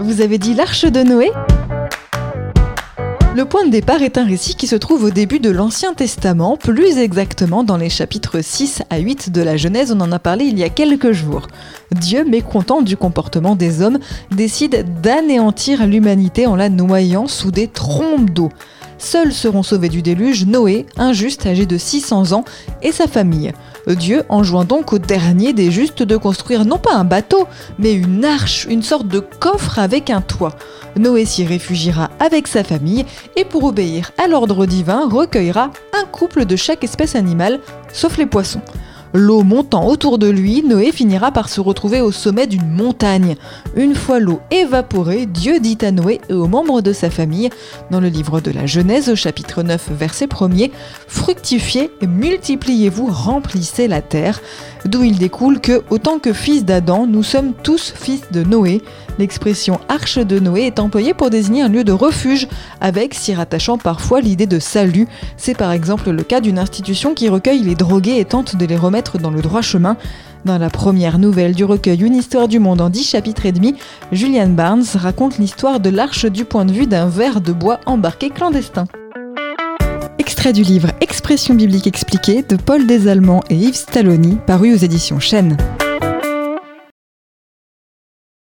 Vous avez dit l'arche de Noé le point de départ est un récit qui se trouve au début de l'Ancien Testament, plus exactement dans les chapitres 6 à 8 de la Genèse, on en a parlé il y a quelques jours. Dieu, mécontent du comportement des hommes, décide d'anéantir l'humanité en la noyant sous des trompes d'eau. Seuls seront sauvés du déluge Noé, un juste âgé de 600 ans, et sa famille. Dieu enjoint donc au dernier des justes de construire non pas un bateau, mais une arche, une sorte de coffre avec un toit. Noé s'y réfugiera avec sa famille et pour obéir à l'ordre divin recueillera un couple de chaque espèce animale, sauf les poissons. L'eau montant autour de lui, Noé finira par se retrouver au sommet d'une montagne. Une fois l'eau évaporée, Dieu dit à Noé et aux membres de sa famille, dans le livre de la Genèse au chapitre 9 verset 1er, Fructifiez, multipliez-vous, remplissez la terre, d'où il découle que, autant que fils d'Adam, nous sommes tous fils de Noé. L'expression arche de Noé est employée pour désigner un lieu de refuge, avec, s'y rattachant parfois l'idée de salut. C'est par exemple le cas d'une institution qui recueille les drogués et tente de les remettre dans le droit chemin. Dans la première nouvelle du recueil Une histoire du monde en 10 chapitres et demi, Julian Barnes raconte l'histoire de l'arche du point de vue d'un ver de bois embarqué clandestin. Extrait du livre Expression biblique expliquée de Paul Desallemands et Yves Stalloni, paru aux éditions Chênes.